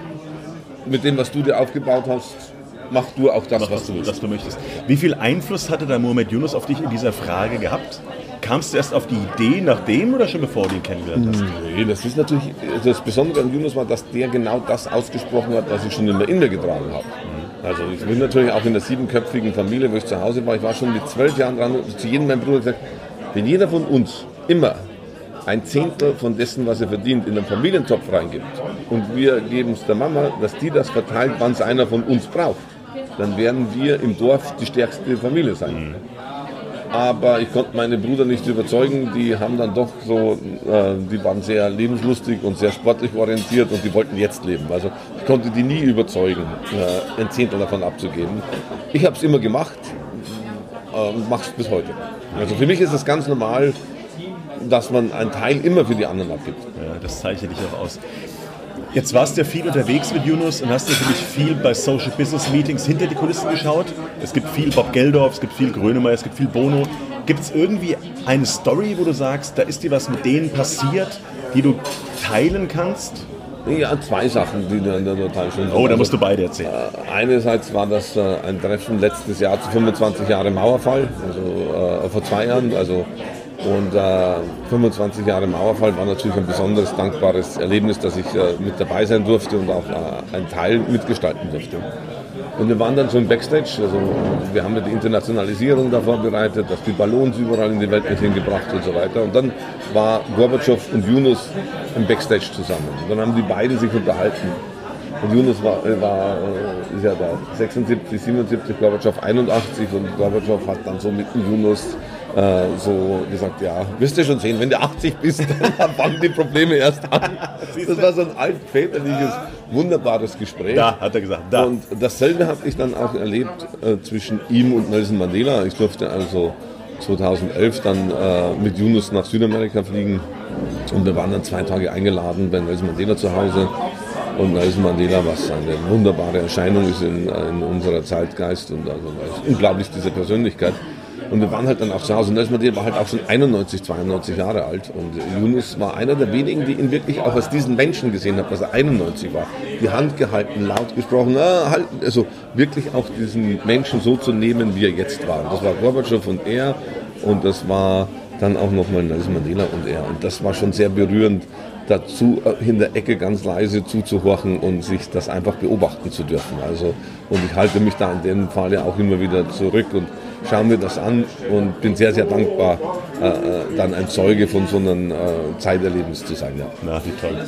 mit dem, was du dir aufgebaut hast, mach du auch das, mach, was, du, was du möchtest. Wie viel Einfluss hatte der Mohamed Yunus auf dich in dieser Frage gehabt? Kamst du erst auf die Idee nachdem oder schon bevor du ihn kennengelernt hast? Nee, das ist natürlich, das Besondere an Yunus war, dass der genau das ausgesprochen hat, was ich schon immer in mir getragen habe. Also ich bin natürlich auch in der siebenköpfigen Familie, wo ich zu Hause war, ich war schon mit zwölf Jahren dran, zu jedem meinem Bruder gesagt, wenn jeder von uns immer ein Zehntel von dessen, was er verdient, in den Familientopf reingibt und wir geben es der Mama, dass die das verteilt, wann es einer von uns braucht, dann werden wir im Dorf die stärkste Familie sein. Mhm aber ich konnte meine Brüder nicht überzeugen. Die haben dann doch so, äh, die waren sehr lebenslustig und sehr sportlich orientiert und die wollten jetzt leben. Also ich konnte die nie überzeugen, äh, ein Zehntel davon abzugeben. Ich habe es immer gemacht äh, und mache es bis heute. Also für mich ist es ganz normal, dass man einen Teil immer für die anderen abgibt. Ja, das zeichnet dich auch aus. Jetzt warst du ja viel unterwegs mit Yunus und hast natürlich viel bei Social Business Meetings hinter die Kulissen geschaut. Es gibt viel Bob Geldorf, es gibt viel Grönemeyer, es gibt viel Bono. Gibt es irgendwie eine Story, wo du sagst, da ist dir was mit denen passiert, die du teilen kannst? Ja, zwei Sachen, die da total schön sind. Oh, da musst du beide erzählen. Äh, einerseits war das äh, ein Treffen letztes Jahr zu 25 Jahre Mauerfall, also äh, vor zwei Jahren, also und äh, 25 Jahre Mauerfall war natürlich ein besonderes, dankbares Erlebnis, dass ich äh, mit dabei sein durfte und auch äh, einen Teil mitgestalten durfte. Und wir waren dann so im Backstage, also wir haben ja die Internationalisierung da vorbereitet, dass die Ballons überall in die Welt mit hingebracht und so weiter. Und dann war Gorbatschow und Yunus im Backstage zusammen. Und dann haben die beiden sich unterhalten. Und Yunus war, äh, war äh, ist ja da 76, 77, Gorbatschow 81 und Gorbatschow hat dann so mit Yunus äh, so gesagt, ja, wirst du schon sehen, wenn du 80 bist, dann fangen die Probleme erst an. Das war so ein altväterliches, wunderbares Gespräch. Da, hat er gesagt, da. Und dasselbe habe ich dann auch erlebt äh, zwischen ihm und Nelson Mandela. Ich durfte also 2011 dann äh, mit Yunus nach Südamerika fliegen und wir waren dann zwei Tage eingeladen bei Nelson Mandela zu Hause. Und Nelson Mandela, was eine wunderbare Erscheinung ist in, in unserer Zeitgeist und also unglaublich diese Persönlichkeit. Und wir waren halt dann auch zu Hause. Nelson Mandela war halt auch schon 91, 92 Jahre alt. Und Yunus war einer der wenigen, die ihn wirklich auch als diesen Menschen gesehen hat, dass er 91 war. Die Hand gehalten, laut gesprochen, halt, also wirklich auch diesen Menschen so zu nehmen, wie er jetzt war. Und das war Gorbatschow und er. Und das war dann auch nochmal Nelson Mandela und er. Und das war schon sehr berührend, dazu äh, in der Ecke ganz leise zuzuhorchen und sich das einfach beobachten zu dürfen. Also, und ich halte mich da in dem Fall auch immer wieder zurück und schaue mir das an und bin sehr, sehr dankbar, äh, äh, dann ein Zeuge von so einem äh, Zeiterlebnis zu sein. Ja. Na, wie toll.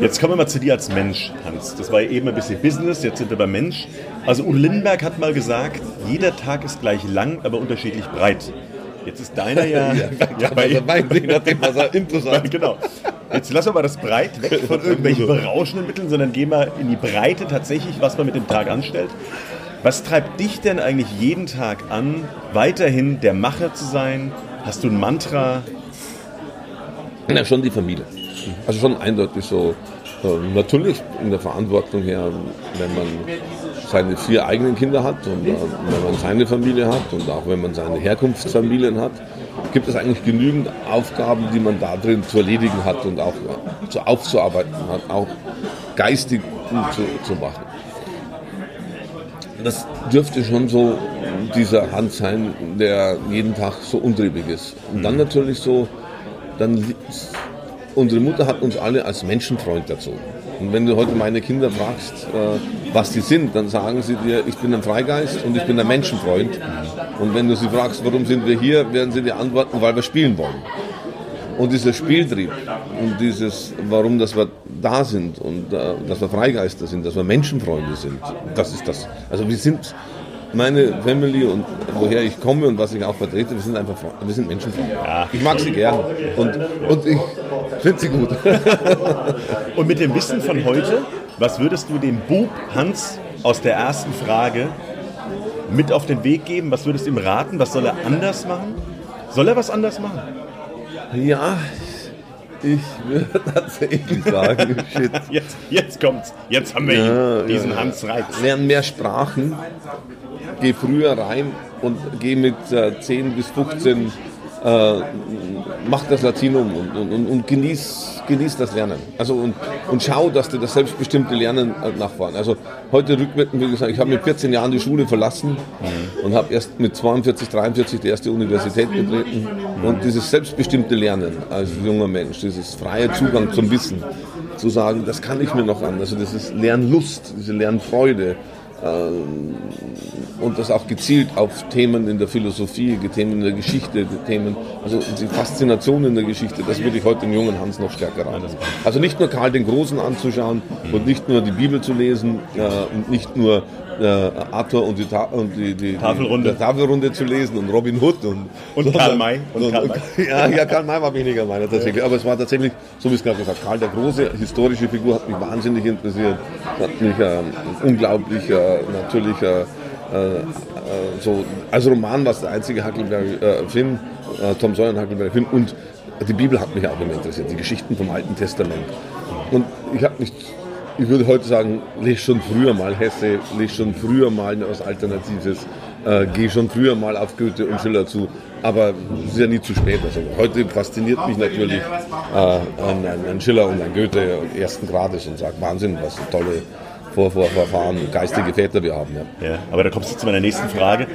Jetzt kommen wir mal zu dir als Mensch, Hans. Das war ja eben ein bisschen Business, jetzt sind wir beim Mensch. Also Udo Lindenberg hat mal gesagt, jeder Tag ist gleich lang, aber unterschiedlich breit. Jetzt ist deiner ja. ja, ja bei also mein Ding, nachdem was er interessant. genau. Jetzt lassen wir mal das Breit weg von irgendwelchen berauschenden Mitteln, sondern gehen wir in die Breite tatsächlich, was man mit dem Tag anstellt. Was treibt dich denn eigentlich jeden Tag an, weiterhin der Macher zu sein? Hast du ein Mantra? Na, schon die Familie. Also schon eindeutig so. Äh, natürlich in der Verantwortung her, wenn man seine vier eigenen Kinder hat und äh, wenn man seine Familie hat und auch wenn man seine Herkunftsfamilien hat, gibt es eigentlich genügend Aufgaben, die man da drin zu erledigen hat und auch zu aufzuarbeiten hat, auch geistig zu, zu machen. Das dürfte schon so dieser Hand sein, der jeden Tag so untriebig ist. Und dann natürlich so, dann unsere Mutter hat uns alle als Menschenfreund erzogen. Und wenn du heute meine Kinder fragst, äh, was sie sind, dann sagen sie dir, ich bin ein Freigeist und ich bin ein Menschenfreund. Und wenn du sie fragst, warum sind wir hier, werden sie dir antworten, weil wir spielen wollen. Und dieser Spieltrieb und dieses, warum dass wir da sind und äh, dass wir Freigeister sind, dass wir Menschenfreunde sind, das ist das. Also wir sind meine Family und woher ich komme und was ich auch vertrete, wir sind einfach wir sind Menschenfreunde. Ja. Ich mag sie gern und, und ich finde sie gut. und mit dem Wissen von heute, was würdest du dem Bub Hans aus der ersten Frage mit auf den Weg geben? Was würdest du ihm raten? Was soll er anders machen? Soll er was anders machen? Ja, ich würde tatsächlich sagen, shit. Jetzt, jetzt kommt's. Jetzt haben wir ja, ihn, diesen ja. Hans Reiz. Lern mehr Sprachen, geh früher rein und geh mit äh, 10 bis 15 äh, mach das Latinum und, und, und, genieß, genieß das Lernen. Also und, und schau, dass du das selbstbestimmte Lernen äh, nachfahren. Also heute rückwirkend, wie gesagt, ich habe mit 14 Jahren die Schule verlassen mhm. und habe erst mit 42, 43 die erste Universität betreten. Und dieses selbstbestimmte Lernen als junger Mensch, dieses freie Zugang zum Wissen, zu sagen, das kann ich mir noch an. Also das ist Lernlust, diese Lernfreude, und das auch gezielt auf Themen in der Philosophie, Themen in der Geschichte, Themen, also die Faszination in der Geschichte, das würde ich heute dem jungen Hans noch stärker raten. Also nicht nur Karl den Großen anzuschauen und nicht nur die Bibel zu lesen äh, und nicht nur Arthur und die, Ta und die, die, Tafelrunde. Die, Tafelrunde zu lesen und Robin Hood und, und Karl May. Und, Karl May. ja, ja, Karl May war weniger meiner tatsächlich. Aber es war tatsächlich, so wie es gerade gesagt, Karl der große historische Figur hat mich wahnsinnig interessiert, hat mich äh, unglaublich äh, natürlich äh, äh, so als Roman war es der einzige Huckleberry-Film, äh, Tom Sawyer und Huckleberry-Film und die Bibel hat mich auch immer interessiert, die Geschichten vom Alten Testament. Und ich habe mich ich würde heute sagen, lese schon früher mal Hesse, lese schon früher mal was Alternatives, äh, gehe schon früher mal auf Goethe und Schiller zu. Aber es ist ja nie zu spät. Also heute fasziniert mich natürlich äh, ein, ein, Schiller und ein Goethe ersten Grades und sagt, Wahnsinn, was tolle Vorvorfahren, geistige Väter wir haben. Ja. ja, aber da kommst du zu meiner nächsten Frage.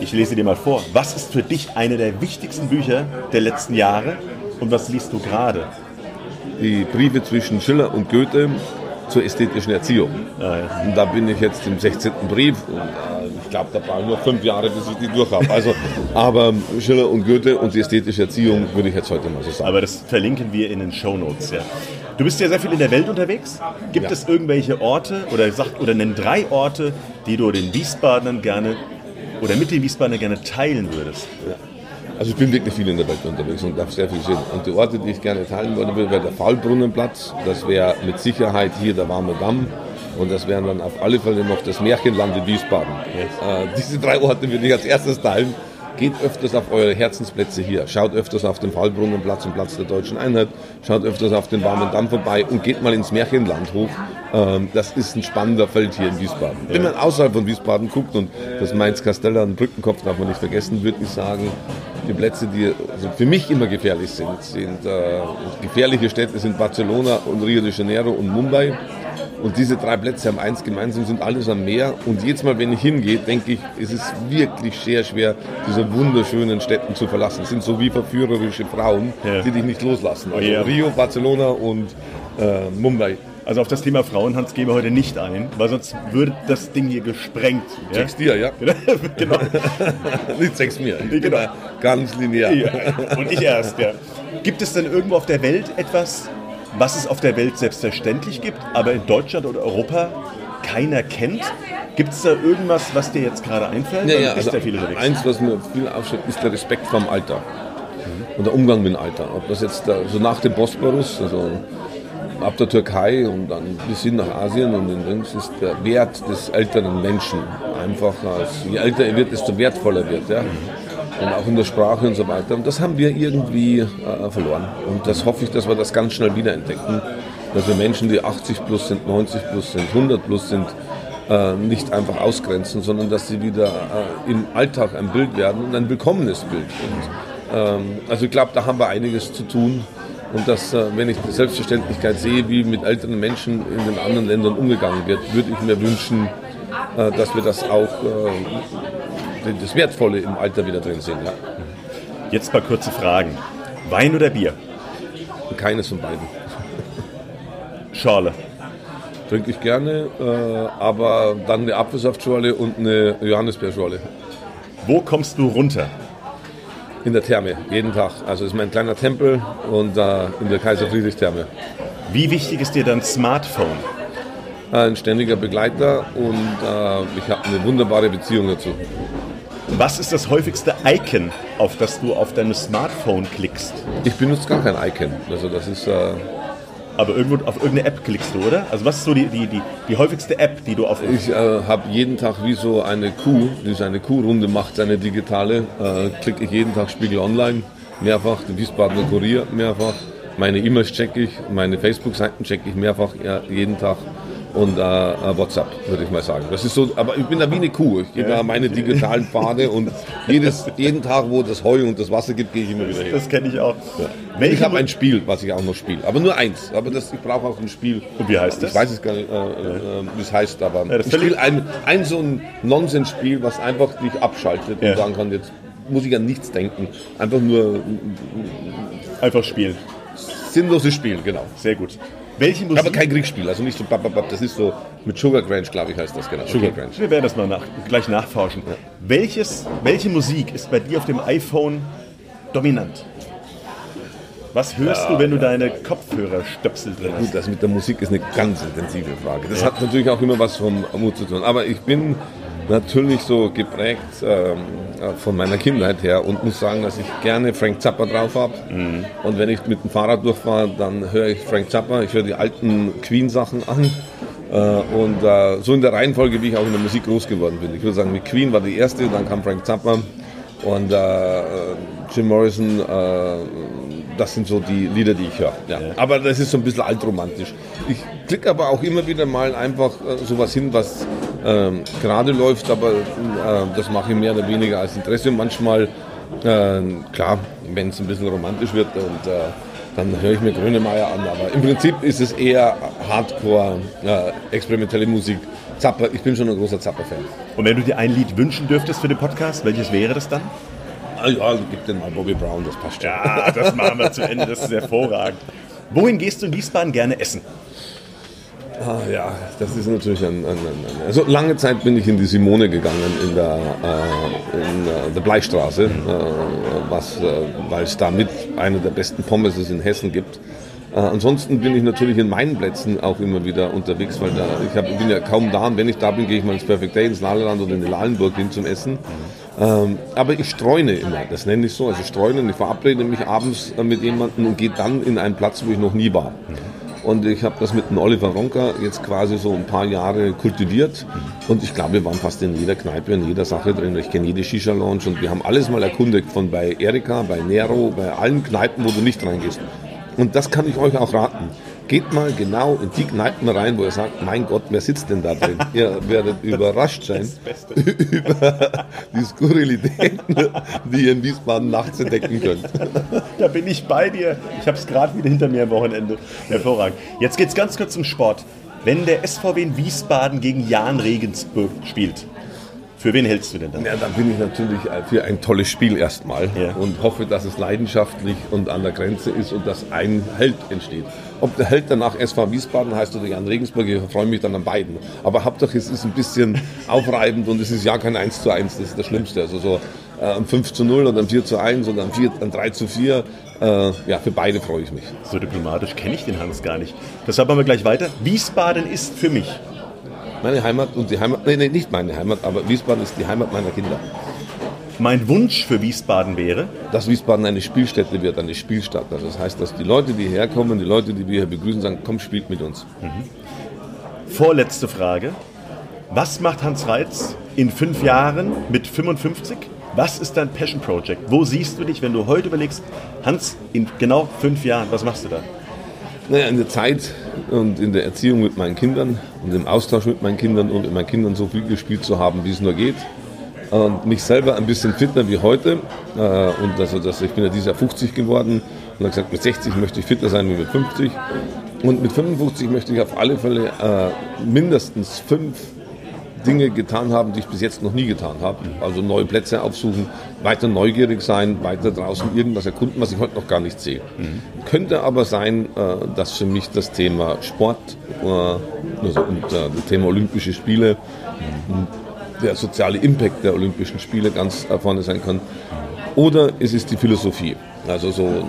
Ich lese dir mal vor. Was ist für dich eine der wichtigsten Bücher der letzten Jahre und was liest du gerade? Die Briefe zwischen Schiller und Goethe zur ästhetischen Erziehung. Ah, ja. Und da bin ich jetzt im 16. Brief und äh, ich glaube, da brauche ich noch fünf Jahre, bis ich die durch habe. Also, aber Schiller und Goethe und die ästhetische Erziehung würde ich jetzt heute mal so sagen. Aber das verlinken wir in den Shownotes, ja. Du bist ja sehr viel in der Welt unterwegs. Gibt Ja. es irgendwelche Orte oder sag, oder nenn drei Orte, die du den Wiesbadenern gerne oder mit den Wiesbadenern gerne teilen würdest? Also ich bin wirklich viel in der Welt unterwegs und darf sehr viel sehen. Und die Orte, die ich gerne teilen würde, wäre der Faulbrunnenplatz. Das wäre mit Sicherheit hier der Warme Damm. Und das wären dann auf alle Fälle noch das Märchenland in Wiesbaden. Äh, diese drei Orte würde ich als erstes teilen. Geht öfters auf eure Herzensplätze hier. Schaut öfters auf den Faulbrunnenplatz und Platz der Deutschen Einheit. Schaut öfters auf den Warmen Damm vorbei und geht mal ins Märchenland hoch. Ähm, das ist ein spannender Feld hier in Wiesbaden. Wenn man außerhalb von Wiesbaden guckt und das Mainz-Casteller und Brückenkopf darf man nicht vergessen, würde ich sagen, die Plätze, die also für mich immer gefährlich sind, sind äh, gefährliche Städte sind Barcelona und Rio de Janeiro und Mumbai. Und diese drei Plätze haben eins gemeinsam, sind alles am Meer. Und jedes Mal, wenn ich hingehe, denke ich, es ist wirklich sehr schwer, diese wunderschönen Städten zu verlassen. Es sind so wie verführerische Frauen, Ja. die dich nicht loslassen. Also Ja. Rio, Barcelona und äh, Mumbai. Also auf das Thema Frauenhans gehen wir heute nicht ein, weil sonst würde das Ding hier gesprengt. Ja? Sechs dir, ja? genau. nicht sechs mir. Genau. ganz linear. Ja, und ich erst, ja. Gibt es denn irgendwo auf der Welt etwas, was es auf der Welt selbstverständlich gibt, aber in Deutschland oder Europa keiner kennt? Gibt es da irgendwas, was dir jetzt gerade einfällt? Ja, ja, also eins, was mir viel aufsteht, ist der Respekt vorm Alter. Und der Umgang mit dem Alter. Ob das jetzt da, so nach dem Bosporus, also ab der Türkei und dann bis hin nach Asien und in Dings, ist der Wert des älteren Menschen einfach, als, je älter er wird, desto wertvoller wird. Ja? Und auch in der Sprache und so weiter. Und das haben wir irgendwie äh, verloren. Und das hoffe ich, dass wir das ganz schnell wiederentdecken. Dass wir Menschen, die 80 plus sind, 90 plus sind, 100 plus sind, äh, nicht einfach ausgrenzen, sondern dass sie wieder äh, im Alltag ein Bild werden und ein willkommenes Bild. Und, ähm, also ich glaube, da haben wir einiges zu tun. Und dass, äh, wenn ich die Selbstverständlichkeit sehe, wie mit älteren Menschen in den anderen Ländern umgegangen wird, würde ich mir wünschen, äh, dass wir das auch, äh, das Wertvolle im Alter wieder drin sehen. Ja. Jetzt paar kurze Fragen. Wein oder Bier? Keines von beiden. Schorle. Trinke ich gerne, aber dann eine Apfelsaftschorle und eine Johannisbeerschorle. Wo kommst du runter? In der Therme, jeden Tag. Also ist mein kleiner Tempel und äh, in der Kaiser Friedrich Therme. Wie wichtig ist dir dein Smartphone? Ein ständiger Begleiter und äh, ich habe eine wunderbare Beziehung dazu. Was ist das häufigste Icon, auf das du auf deinem Smartphone klickst? Ich benutze gar kein Icon. Also das ist äh, Aber irgendwo auf irgendeine App klickst du, oder? Also was ist so die, die, die, die häufigste App, die du auf... ich äh, habe jeden Tag wie so eine Kuh, die so eine Kuhrunde macht, eine digitale, äh, klicke ich jeden Tag Spiegel Online, mehrfach, den Wiesbadener Kurier mehrfach, meine E-Mails checke ich, meine Facebook-Seiten checke ich mehrfach ja, jeden Tag und äh, äh, WhatsApp, würde ich mal sagen. Das ist so, aber ich bin da wie eine Kuh. Ich gehe da meine digitalen Pfade und jedes, jeden Tag, wo das Heu und das Wasser gibt, gehe ich immer wieder hin. Das kenne ich auch. Ich Welche, habe ein Spiel, was ich auch noch spiele, aber nur eins. Aber das, ich brauche auch ein Spiel. Und wie heißt das? Ich weiß es gar nicht, äh, äh, wie es heißt, aber das ich spiele ein, ein so ein Nonsensspiel, was einfach dich abschaltet Ja. und sagen kann, jetzt muss ich an nichts denken. Einfach nur ein einfach spielen. sinnloses Spiel, genau. Sehr gut. Welche Musik... Aber kein Kriegsspiel, also nicht so bababab, das ist so mit Sugar Grange, glaube ich, heißt das genau. Sugar Grange. Wir werden das mal nach, gleich nachforschen. Welches, welche Musik ist bei dir auf dem iPhone dominant? Was hörst du, wenn du deine Kopfhörerstöpsel drin Gut, hast? das mit der Musik ist eine ganz intensive Frage. Das hat natürlich auch immer was vom Mut zu tun. Aber ich bin natürlich so geprägt ähm, äh, von meiner Kindheit her und muss sagen, dass ich gerne Frank Zappa drauf habe. Und wenn ich mit dem Fahrrad durchfahre, dann höre ich Frank Zappa. Ich höre die alten Queen-Sachen an. Äh, und äh, so in der Reihenfolge, wie ich auch in der Musik groß geworden bin. Ich würde sagen, mit Queen war die erste, dann kam Frank Zappa und äh, Jim Morrison. Das sind so die Lieder, die ich höre. Ja. Aber das ist so ein bisschen altromantisch. Ich klicke aber auch immer wieder mal einfach äh, sowas hin, was ähm, gerade läuft, aber äh, das mache ich mehr oder weniger als Interesse. Und manchmal, äh, klar, wenn es ein bisschen romantisch wird und äh, dann höre ich mir Grönemeyer an. Aber im Prinzip ist es eher Hardcore, äh, experimentelle Musik. Zappa, ich bin schon ein großer Zappa-Fan. Und wenn du dir ein Lied wünschen dürftest für den Podcast, welches wäre das dann? Ah, ja, gib den mal Bobby Brown, das passt schon. Ja, das machen wir zu Ende, das ist hervorragend. Wohin gehst du in Wiesbaden gerne essen? Ah, ja, das ist natürlich ein, ein, ein, Also lange Zeit bin ich in die Simone gegangen in der, äh, in, äh, der Bleistraße, äh, was, äh, weil es da mit eine der besten Pommes in Hessen gibt. Äh, ansonsten bin ich natürlich in meinen Plätzen auch immer wieder unterwegs, weil da, ich hab, bin ja kaum da und wenn ich da bin, gehe ich mal ins Perfect Day, ins Laleland oder in die Lalenburg hin zum Essen. Ähm, aber ich streune immer, das nenne ich so. Also streune, ich verabrede mich abends mit jemandem und gehe dann in einen Platz, wo ich noch nie war. Und ich habe das mit dem Oliver Ronker jetzt quasi so ein paar Jahre kultiviert. Und ich glaube, wir waren fast in jeder Kneipe, in jeder Sache drin. Ich kenne jede Shisha-Lounge und wir haben alles mal erkundigt. Von bei Erika, bei Nero, bei allen Kneipen, wo du nicht reingehst. Und das kann ich euch auch raten. Geht mal genau in die Kneipen rein, wo ihr sagt, mein Gott, wer sitzt denn da drin? ihr werdet überrascht sein über die Skurrilitäten, die ihr in Wiesbaden nachts entdecken könnt. Da bin ich bei dir. Ich habe es gerade wieder hinter mir am Wochenende. Hervorragend. Jetzt geht es ganz kurz zum Sport. Wenn der SVW in Wiesbaden gegen Jan Regensburg spielt, für wen hältst du denn dann? Ja, dann bin ich natürlich für ein tolles Spiel erstmal Ja. und hoffe, dass es leidenschaftlich und an der Grenze ist und dass ein Held entsteht. Ob der Held danach SV Wiesbaden heißt oder Jan Regensburg, ich freue mich dann an beiden. Aber Hauptsache es ist ein bisschen aufreibend und es ist ja kein 1 zu 1, das ist das Schlimmste. Also so äh, ein 5 zu 0 oder ein 4 zu 1 oder ein, 4, ein 3 zu 4. Äh, ja, für beide freue ich mich. So diplomatisch kenne ich den Hans gar nicht. Deshalb machen wir gleich weiter. Wiesbaden ist für mich. Meine Heimat und die Heimat, nee, nee, nicht meine Heimat, aber Wiesbaden ist die Heimat meiner Kinder. Mein Wunsch für Wiesbaden wäre, dass Wiesbaden eine Spielstätte wird, eine Spielstadt. Also das heißt, dass die Leute, die herkommen, die Leute, die wir hier begrüßen, sagen, komm, spielt mit uns. vorletzte Frage. Was macht Hans Reitz in fünf Jahren mit 55? Was ist dein Passion Project? Wo siehst du dich, wenn du heute überlegst, Hans, in genau fünf Jahren, was machst du da? Naja, in der Zeit und in der Erziehung mit meinen Kindern und im Austausch mit meinen Kindern und mit meinen Kindern so viel gespielt zu haben, wie es nur geht. Und mich selber ein bisschen fitter wie heute. Äh, Und also, dass ich bin ja dieses Jahr 50 geworden und habe gesagt, mit 60 möchte ich fitter sein wie mit 50. Und mit 55 möchte ich auf alle Fälle äh, mindestens fünf Dinge getan haben, die ich bis jetzt noch nie getan habe. Also neue Plätze aufsuchen, weiter neugierig sein, weiter draußen irgendwas erkunden, was ich heute noch gar nicht sehe. Könnte aber sein, äh, dass für mich das Thema Sport also, und das Thema Olympische Spiele, der soziale Impact der Olympischen Spiele ganz vorne sein kann. Oder es ist die Philosophie. Also so,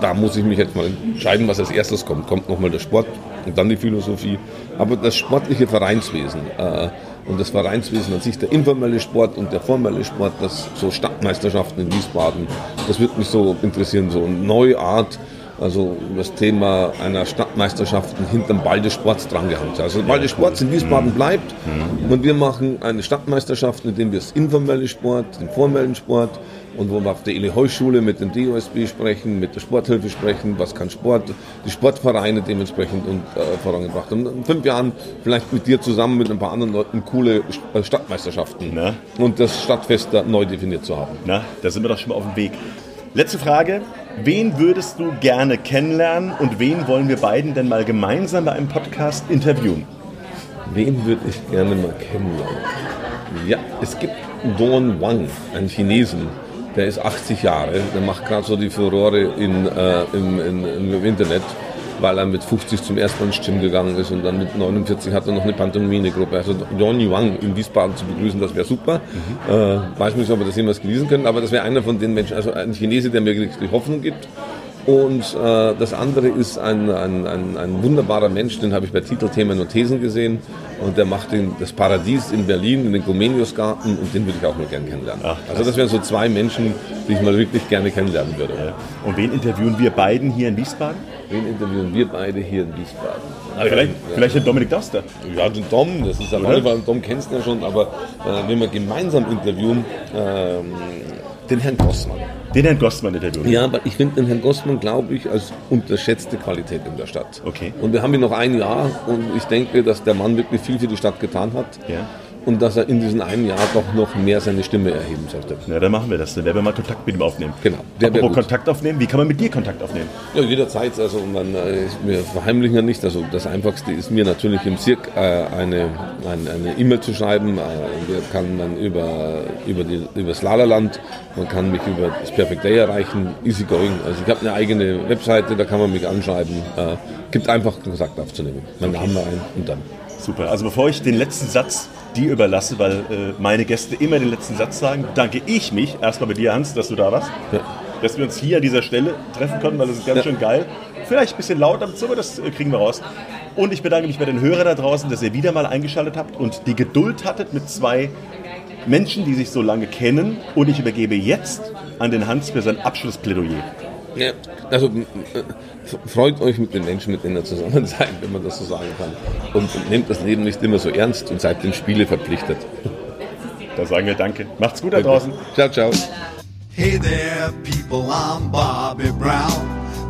da muss ich mich jetzt mal entscheiden, was als erstes kommt. Kommt nochmal der Sport und dann die Philosophie. Aber das sportliche Vereinswesen äh, und das Vereinswesen an sich, der informelle Sport und der formelle Sport, das so Stadtmeisterschaften in Wiesbaden, das wird mich so interessieren, so eine neue Art, also das Thema einer Stadtmeisterschaft hinterm Ball des Sports drangehangen. Also der Ball des Sports in Wiesbaden bleibt und wir machen eine Stadtmeisterschaft, indem wir das informelle Sport, den formellen Sport und wo wir auf der Ele-Heu-Schule mit dem DOSB sprechen, mit der Sporthilfe sprechen, was kann Sport, die Sportvereine dementsprechend und, äh, vorangebracht haben. In fünf Jahren vielleicht mit dir zusammen mit ein paar anderen Leuten coole äh, Stadtmeisterschaften Na? und das Stadtfest da neu definiert zu haben. Na, da sind wir doch schon mal auf dem Weg. Letzte Frage. Wen würdest du gerne kennenlernen und wen wollen wir beiden denn mal gemeinsam bei einem Podcast interviewen? Wen würde ich gerne mal kennenlernen? Ja, es gibt Don Wang, einen Chinesen. Der ist 80 Jahre, der macht gerade so die Furore in, äh, im, in, im Internet, weil er mit 50 zum ersten Mal ins Gym gegangen ist und dann mit 49 hat er noch eine Pantomime-Gruppe. Also Don Wang in Wiesbaden zu begrüßen, das wäre super. Äh, weiß nicht, ob wir das jemals gelesen können, aber das wäre einer von den Menschen, also ein Chinese, der mir richtig Hoffnung gibt. Und äh, das andere ist ein, ein, ein, ein wunderbarer Mensch, den habe ich bei Titelthemen und Thesen gesehen. Und der macht den, das Paradies in Berlin, in den Comenius-Garten und den würde ich auch mal gerne kennenlernen. Ach, also das wären so zwei Menschen, die ich mal wirklich gerne kennenlernen würde. Und wen interviewen wir beiden hier in Wiesbaden? Wen interviewen wir beide hier in Wiesbaden? Vielleicht, vielleicht den Dominik Doster. Ja, den Dom, das ist Fall, den Dom kennst du ja schon, aber äh, wenn wir gemeinsam interviewen, ähm, den Herrn Gossmann. Den Herrn Gostmann interviewen. Ja, aber ich finde den Herrn Gossmann, glaube ich, als unterschätzte Qualität in der Stadt. Okay. Und wir haben ihn noch ein Jahr und ich denke, dass der Mann wirklich viel für die Stadt getan hat. Ja. Und dass er in diesem einen Jahr doch noch mehr seine Stimme erheben sollte. Ja, dann machen wir das. Dann werden wir mal Kontakt mit ihm aufnehmen. Genau. Der Apropos. Kontakt aufnehmen, wie kann man mit dir Kontakt aufnehmen? Ja, jederzeit. Also man, äh, wir verheimlichen ja nicht. Also das Einfachste ist mir natürlich im Cirque äh, eine E-Mail zu schreiben. Äh, kann man über über die über das Lalaland, man kann mich über das Perfect Day erreichen, easy going. Also ich habe eine eigene Webseite, da kann man mich anschreiben. Äh, gibt einfach Kontakt aufzunehmen. Mein Name rein und dann. Super. Also bevor ich den letzten Satz dir überlasse, weil äh, meine Gäste immer den letzten Satz sagen, danke ich mich erstmal bei dir, Hans, dass du da warst. Ja. Dass wir uns hier an dieser Stelle treffen konnten, weil das ist ganz Ja. schön geil. Vielleicht ein bisschen laut am Zimmer, das äh, kriegen wir raus. Und ich bedanke mich bei den Hörern da draußen, dass ihr wieder mal eingeschaltet habt und die Geduld hattet mit zwei Menschen, die sich so lange kennen. Und ich übergebe jetzt an den Hans für sein Abschlussplädoyer. Ja, also freut euch mit den Menschen, mit denen ihr zusammen seid, wenn man das so sagen kann. Und nehmt das Leben nicht immer so ernst und seid den Spiele verpflichtet. Da sagen wir Danke. Macht's gut da draußen. Ciao, ciao. Hey there, people, I'm Bobby Brown.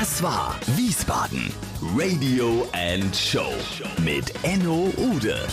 Das war Wiesbaden Radio and Show mit Enno Ude.